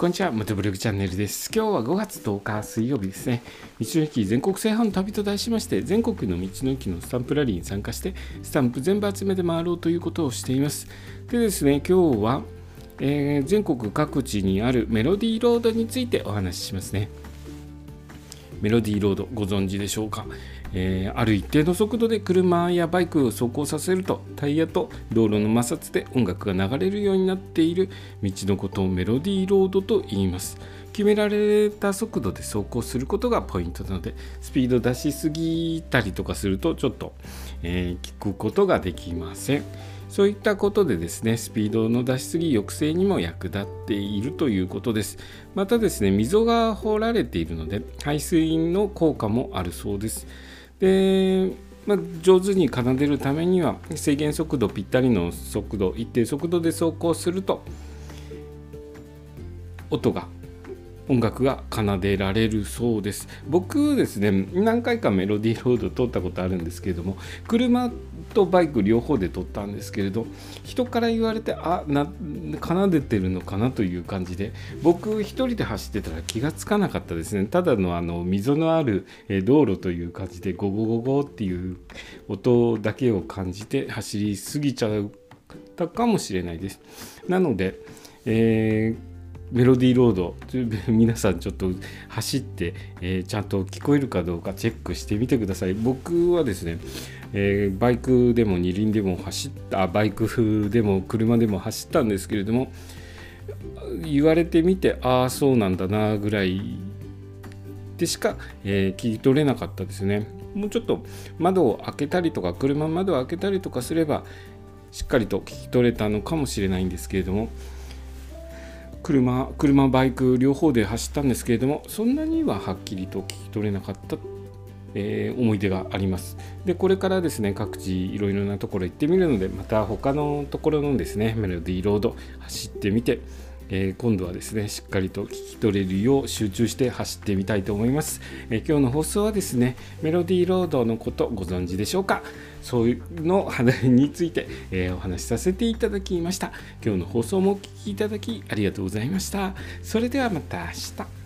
こんにちは、元ブログチャンネルです。今日は5月10日水曜日ですね。道の駅全国制覇の旅と題しまして、全国の道の駅のスタンプラリーに参加して、スタンプ全部集めて回ろうということをしています。でですね、今日は、えー全国各地にあるメロディーロードについてお話ししますね。メロディーロードご存知でしょうか、えーある一定の速度で車やバイクを走行させるとタイヤと道路の摩擦で音楽が流れるようになっている道のことをメロディーロードと言います。決められた速度で走行することがポイントなのでスピード出しすぎたりとかするとちょっと、えー聞くことができません。そういったことでですね、スピードの出しすぎ抑制にも役立っているということです。またですね、溝が掘られているので、排水の効果もあるそうです。で、まあ、上手に奏でるためには、制限速度ぴったりの速度、一定速度で走行すると、音が音楽が奏でられるそうです。僕ですね何回かメロディーロード通ったことあるんですけれども車とバイク両方で撮ったんですけれど人から言われてあな奏でてるのかなという感じで僕一人で走ってたら気がつかなかったですね。ただのあの溝のある道路という感じでゴゴゴゴっていう音だけを感じて走りすぎちゃったかもしれないです。なので、えーメロディーロード皆さんちょっと走って、えーちゃんと聞こえるかどうかチェックしてみてください。僕はですね、えーバイクでも二輪でも走ったバイクでも車でも走ったんですけれども言われてみてああそうなんだなぐらいでしか、えー聞き取れなかったですね。もうちょっと窓を開けたりとか車窓を開けたりとかすればしっかりと聞き取れたのかもしれないんですけれども車車バイク両方で走ったんですけれどもそんなにははっきりと聞き取れなかった、えー思い出があります。でこれからですね各地いろいろなところ行ってみるのでまた他のところのですねメロディーロード走ってみてえー今度はですねしっかりと聞き取れるよう集中して走ってみたいと思います、えー今日の放送はですねメロディーロードのことご存知でしょうか？そういうの話について、えーお話しさせていただきました。今日の放送もお聴きいただきありがとうございました。それではまた明日。